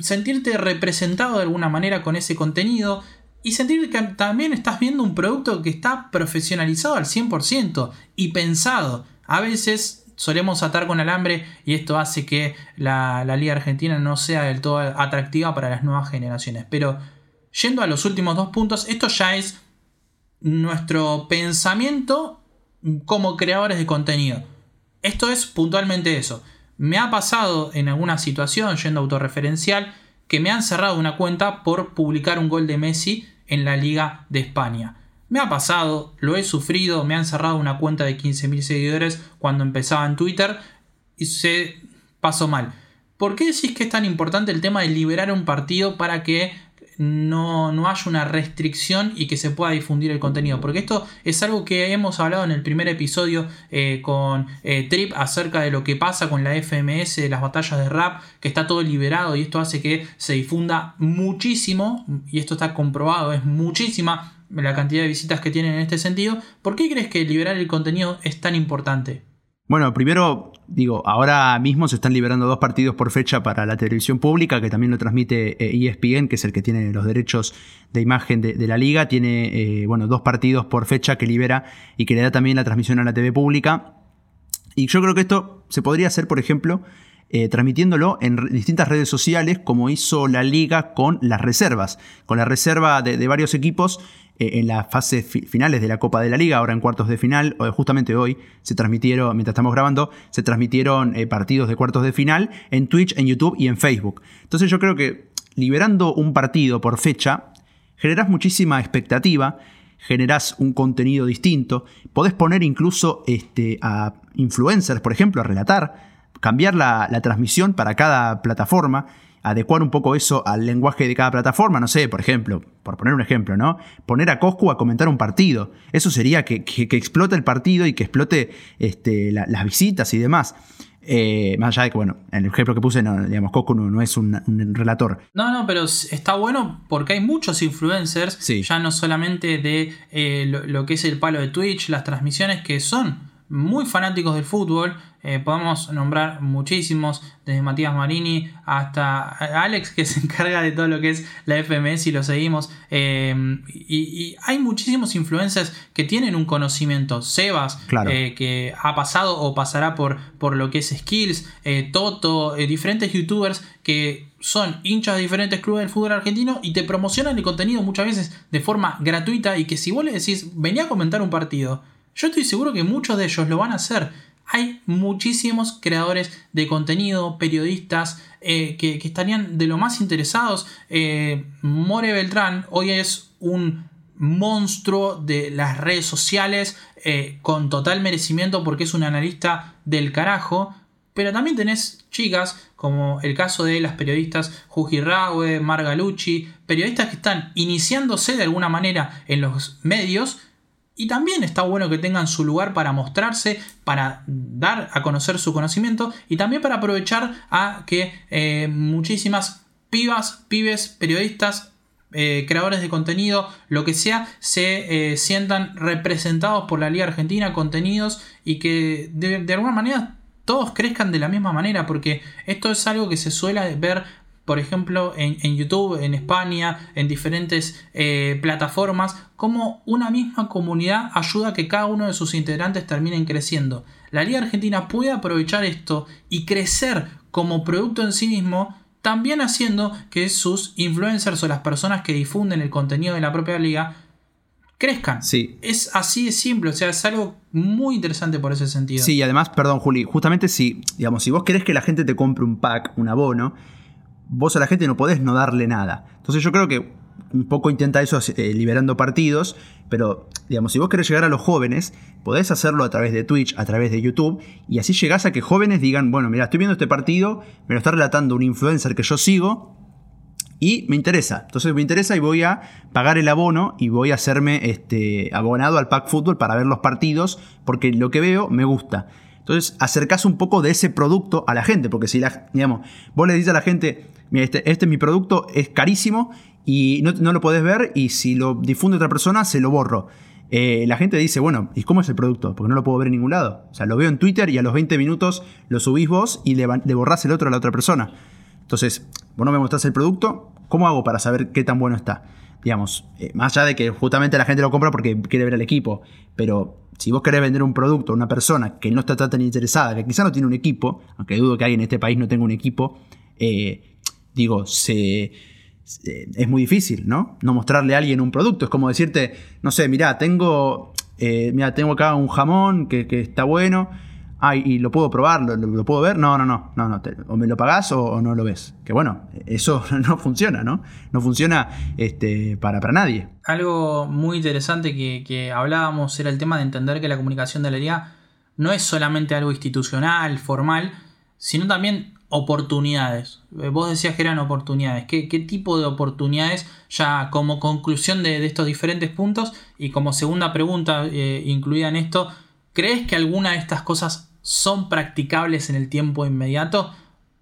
sentirte representado de alguna manera con ese contenido y sentir que también estás viendo un producto que está profesionalizado al 100% y pensado. A veces solemos atar con alambre y esto hace que la, la, Liga Argentina no sea del todo atractiva para las nuevas generaciones. Pero yendo a los últimos dos puntos, esto ya es nuestro pensamiento como creadores de contenido. Esto es puntualmente eso. Me ha pasado en alguna situación, yendo autorreferencial, que me han cerrado una cuenta por publicar un gol de Messi en la Liga de España. Me ha pasado, lo he sufrido, me han cerrado una cuenta de 15.000 seguidores cuando empezaba en Twitter y se pasó mal. ¿Por qué decís que es tan importante el tema de liberar un partido para que no, no haya una restricción y que se pueda difundir el contenido. Porque esto es algo que hemos hablado en el primer episodio eh, con eh, Trip acerca de lo que pasa con la FMS, de las batallas de rap, que está todo liberado y esto hace que se difunda muchísimo, y esto está comprobado, es muchísima la cantidad de visitas que tienen en este sentido. ¿Por qué crees que liberar el contenido es tan importante? Bueno, primero digo, ahora mismo se están liberando dos partidos por fecha para la televisión pública, que también lo transmite ESPN, e que es el que tiene los derechos de imagen de, la liga. Tiene, eh, bueno, dos partidos por fecha que libera y que le da también la transmisión a la TV pública. Y yo creo que esto se podría hacer, por ejemplo, eh, transmitiéndolo en distintas redes sociales, como hizo la liga con las reservas. Con la reserva de varios equipos eh, en las fases finales de la Copa de la Liga, ahora en cuartos de final, justamente hoy se transmitieron, mientras estamos grabando, se transmitieron eh, partidos de cuartos de final en Twitch, en YouTube y en Facebook. Entonces yo creo que liberando un partido por fecha, generas muchísima expectativa, generas un contenido distinto, podés poner incluso este, a influencers, por ejemplo, a relatar, cambiar la transmisión para cada plataforma adecuar un poco eso al lenguaje de cada plataforma, no sé, por ejemplo, por poner un ejemplo, ¿no? Poner a Coscu a comentar un partido. Eso sería que, explote el partido y que explote este, las visitas y demás. Eh, más allá de que, bueno, en el ejemplo que puse, no, digamos, Coscu no, es un, relator. No, no, pero está bueno porque hay muchos influencers, ya no solamente de eh, lo que es el palo de Twitch, las transmisiones que son muy fanáticos del fútbol. Eh, podemos nombrar muchísimos, desde Matías Marini hasta Alex, que se encarga de todo lo que es la FMS y lo seguimos. Eh, y, hay muchísimos influencers que tienen un conocimiento. Sebas, eh, que ha pasado o pasará por, por lo que es Skills, Toto, diferentes youtubers que son hinchas de diferentes clubes del fútbol argentino y te promocionan el contenido muchas veces de forma gratuita y que si vos le decís, venía a comentar un partido, yo estoy seguro que muchos de ellos lo van a hacer. Hay muchísimos creadores de contenido, periodistas eh, que, estarían de lo más interesados. Eh, More Beltrán hoy es un monstruo de las redes sociales eh, con total merecimiento porque es un analista del carajo. Pero también tenés chicas como el caso de las periodistas Juji Raue, Marga Lucci, periodistas que están iniciándose de alguna manera en los medios y también está bueno que tengan su lugar para mostrarse, para dar a conocer su conocimiento y también para aprovechar a que eh, muchísimas pibas, pibes, periodistas, eh, creadores de contenido, lo que sea, se eh, sientan representados por la Liga Argentina, contenidos y que de, de alguna manera todos crezcan de la misma manera, porque esto es algo que se suele ver por ejemplo, en, YouTube, en España, en diferentes eh, plataformas, como una misma comunidad ayuda a que cada uno de sus integrantes terminen creciendo. La Liga Argentina puede aprovechar esto y crecer como producto en sí mismo, también haciendo que sus influencers o las personas que difunden el contenido de la propia liga crezcan. Sí. Es así de simple, o sea, es algo muy interesante por ese sentido. Sí, y además, perdón, Juli, justamente si, digamos, si vos querés que la gente te compre un pack, un abono, vos a la gente no podés no darle nada. Entonces yo creo que un poco intenta eso eh, liberando partidos, pero digamos, si vos querés llegar a los jóvenes, podés hacerlo a través de Twitch, a través de YouTube, y así llegás a que jóvenes digan, bueno, mira, estoy viendo este partido, me lo está relatando un influencer que yo sigo, y me interesa. Entonces me interesa y voy a pagar el abono y voy a hacerme este, abonado al Pack Fútbol para ver los partidos, porque lo que veo me gusta. Entonces acercás un poco de ese producto a la gente, porque si la, digamos, vos le dices a la gente, mira, este, este es mi producto, es carísimo y no, lo podés ver y si lo difunde otra persona se lo borro. Eh, la gente dice, bueno, ¿y cómo es el producto? Porque no lo puedo ver en ningún lado. O sea, lo veo en Twitter y a los 20 minutos lo subís vos y le, borrás el otro a la otra persona. Entonces, vos no me mostrás el producto, ¿cómo hago para saber qué tan bueno está? Digamos, eh, más allá de que justamente la gente lo compra porque quiere ver el equipo, pero si vos querés vender un producto a una persona que no está tan interesada, que quizá no tiene un equipo, aunque dudo que alguien en este país no tenga un equipo, eh, digo, es muy difícil, ¿no? No mostrarle a alguien un producto. Es como decirte, no sé, mira, tengo, eh, tengo acá un jamón que, que está bueno ah, y lo puedo probar, lo, puedo ver. No, no, no, no, no o me lo pagás o, no lo ves. Que bueno, eso no funciona, ¿no? No funciona este, para, para nadie. Algo muy interesante que, que hablábamos era el tema de entender que la comunicación de liga no es solamente algo institucional, formal, sino también oportunidades. Eh, vos decías que eran oportunidades. ¿Qué, tipo de oportunidades? Ya como conclusión de, estos diferentes puntos y como segunda pregunta eh, incluida en esto, ¿crees que alguna de estas cosas son practicables en el tiempo inmediato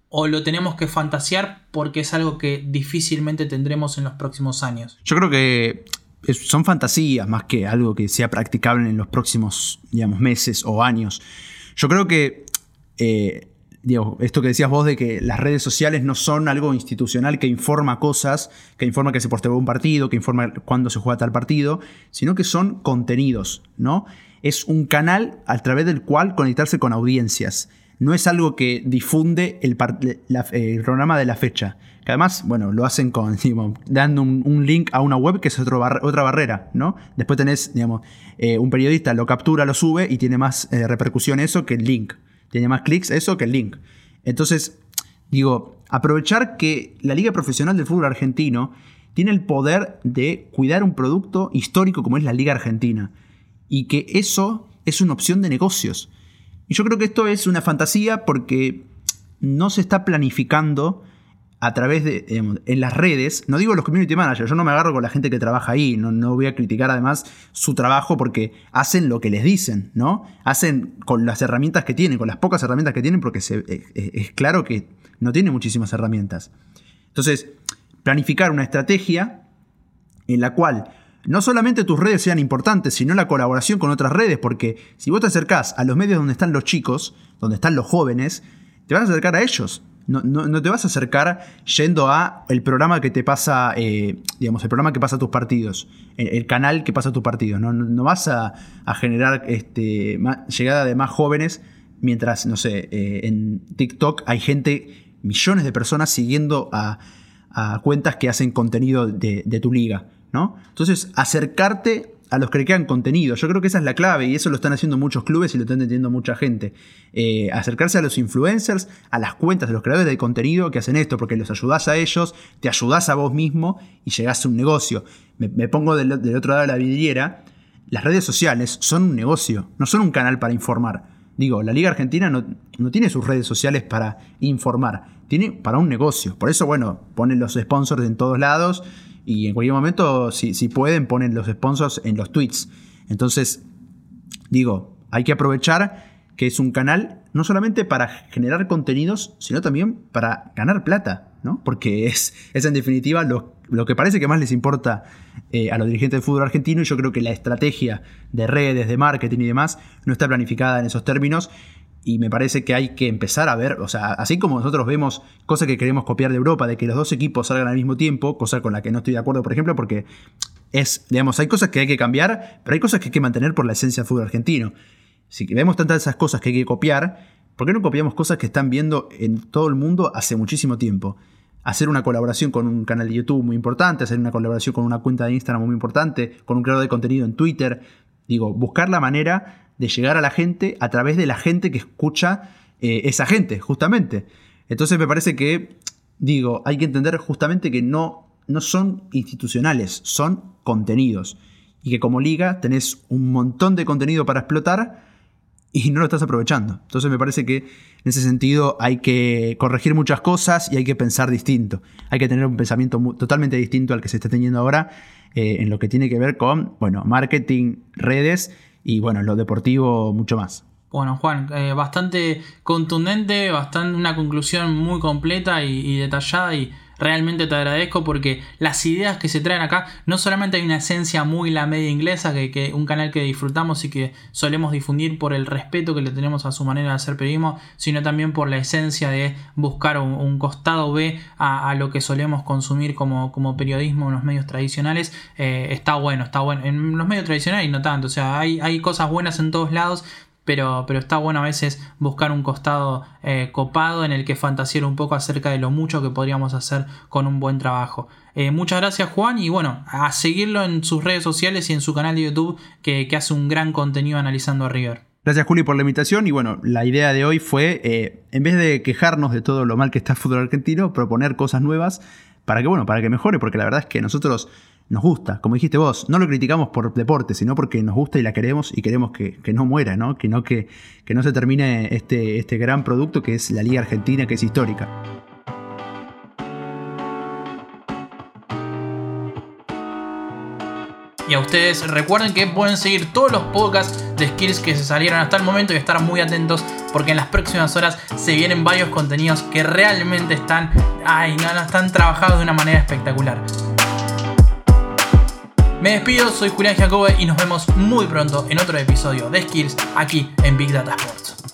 o lo tenemos que fantasear porque es algo que difícilmente tendremos en los próximos años? Yo creo que son fantasías más que algo que sea practicable en los próximos, digamos, meses o años. Yo creo que, eh, esto que decías vos de que las redes sociales no son algo institucional que informa cosas, que informa que se postergó un partido, que informa cuándo se juega tal partido, sino que son contenidos, ¿no? es un canal a través del cual conectarse con audiencias. No es algo que difunde el, programa de la fecha. Que además, bueno, lo hacen con, dando un, link a una web que es otra barrera, ¿no? Después tenés, digamos, eh, un periodista lo captura, lo sube y tiene más eh, repercusión eso que el link. Tiene más clics eso que el link. Entonces, digo, aprovechar que la Liga Profesional del Fútbol Argentino tiene el poder de cuidar un producto histórico como es la Liga Argentina y que eso es una opción de negocios. Y yo creo que esto es una fantasía porque no se está planificando a través de, en las redes, no digo los community managers, yo no me agarro con la gente que trabaja ahí, no, no, voy a criticar además su trabajo porque hacen lo que les dicen, ¿no? Hacen con las herramientas que tienen, con las pocas herramientas que tienen, porque es, es claro que no tienen muchísimas herramientas. Entonces, planificar una estrategia en la cual no solamente tus redes sean importantes, sino la colaboración con otras redes, porque si vos te acercás a los medios donde están los chicos, donde están los jóvenes, te vas a acercar a ellos. No, te vas a acercar yendo a el programa que te pasa, eh, digamos, el programa que pasa a tus partidos, el, canal que pasa a tus partidos. No, vas a, generar este, llegada de más jóvenes mientras, no sé, eh, en TikTok hay gente, millones de personas siguiendo a, cuentas que hacen contenido de tu liga. Entonces, acercarte a los que crean contenido. Yo creo que esa es la clave y eso lo están haciendo muchos clubes y lo están entendiendo mucha gente. Eh, acercarse a los influencers, a las cuentas de los creadores de contenido que hacen esto, porque los ayudás a ellos, te ayudás a vos mismo y llegás a un negocio. Me, pongo del, otro lado de la vidriera. Las redes sociales son un negocio, no son un canal para informar. Digo, la Liga Argentina no, no tiene sus redes sociales para informar, tiene para un negocio. Por eso, bueno, ponen los sponsors en todos lados y en cualquier momento, si, pueden, ponen los sponsors en los tweets. Entonces, digo, hay que aprovechar que es un canal no solamente para generar contenidos, sino también para ganar plata, ¿no? Porque es, es en definitiva lo, lo, que parece que más les importa eh, a los dirigentes del fútbol argentino y yo creo que la estrategia de redes, de marketing y demás no está planificada en esos términos y me parece que hay que empezar a ver, o sea, así como nosotros vemos cosas que queremos copiar de Europa, de que los dos equipos salgan al mismo tiempo, cosa con la que no estoy de acuerdo, por ejemplo, porque es, digamos, hay cosas que hay que cambiar, pero hay cosas que hay que mantener por la esencia del fútbol argentino. Si vemos tantas esas cosas que hay que copiar, ¿por qué no copiamos cosas que están viendo en todo el mundo hace muchísimo tiempo? Hacer una colaboración con un canal de YouTube muy importante, hacer una colaboración con una cuenta de Instagram muy importante, con un creador de contenido en Twitter. Digo, buscar la manera de llegar a la gente a través de la gente que escucha eh, esa gente, justamente. Entonces me parece que, digo, hay que entender justamente que no, no son institucionales, son contenidos. Y que como liga tenés un montón de contenido para explotar y no lo estás aprovechando. Entonces me parece que en ese sentido hay que corregir muchas cosas y hay que pensar distinto. Hay que tener un pensamiento totalmente distinto al que se está teniendo ahora eh, en lo que tiene que ver con, bueno, marketing, redes y bueno, lo deportivo mucho más. Bueno, Juan, eh, bastante contundente, bastante una conclusión muy completa y detallada y Realmente te agradezco porque las ideas que se traen acá, no solamente hay una esencia muy la media inglesa, que, un canal que disfrutamos y que solemos difundir por el respeto que le tenemos a su manera de hacer periodismo, sino también por la esencia de buscar un, costado B a, lo que solemos consumir como, como periodismo en los medios tradicionales. Eh, está bueno, está bueno. En los medios tradicionales no tanto, o sea, hay, hay cosas buenas en todos lados, pero, pero está bueno a veces buscar un costado eh, copado en el que fantasear un poco acerca de lo mucho que podríamos hacer con un buen trabajo. Eh, muchas gracias Juan y bueno, a seguirlo en sus redes sociales y en su canal de YouTube que, hace un gran contenido analizando a River. Gracias Juli por la invitación y bueno, la idea de hoy fue, eh, en vez de quejarnos de todo lo mal que está el fútbol argentino, proponer cosas nuevas para que, bueno, para que mejore, porque la verdad es que nosotros nos gusta. Como dijiste vos, no lo criticamos por deporte, sino porque nos gusta y la queremos y queremos que, no muera, ¿no? Que no, que, que no se termine este, este gran producto que es la Liga Argentina, que es histórica. Y a ustedes recuerden que pueden seguir todos los podcasts de skills que se salieron hasta el momento y estar muy atentos porque en las próximas horas se vienen varios contenidos que realmente están, ay, no, están trabajados de una manera espectacular. Me despido, soy Julián Jacobe y nos vemos muy pronto en otro episodio de Skills aquí en Big Data Sports.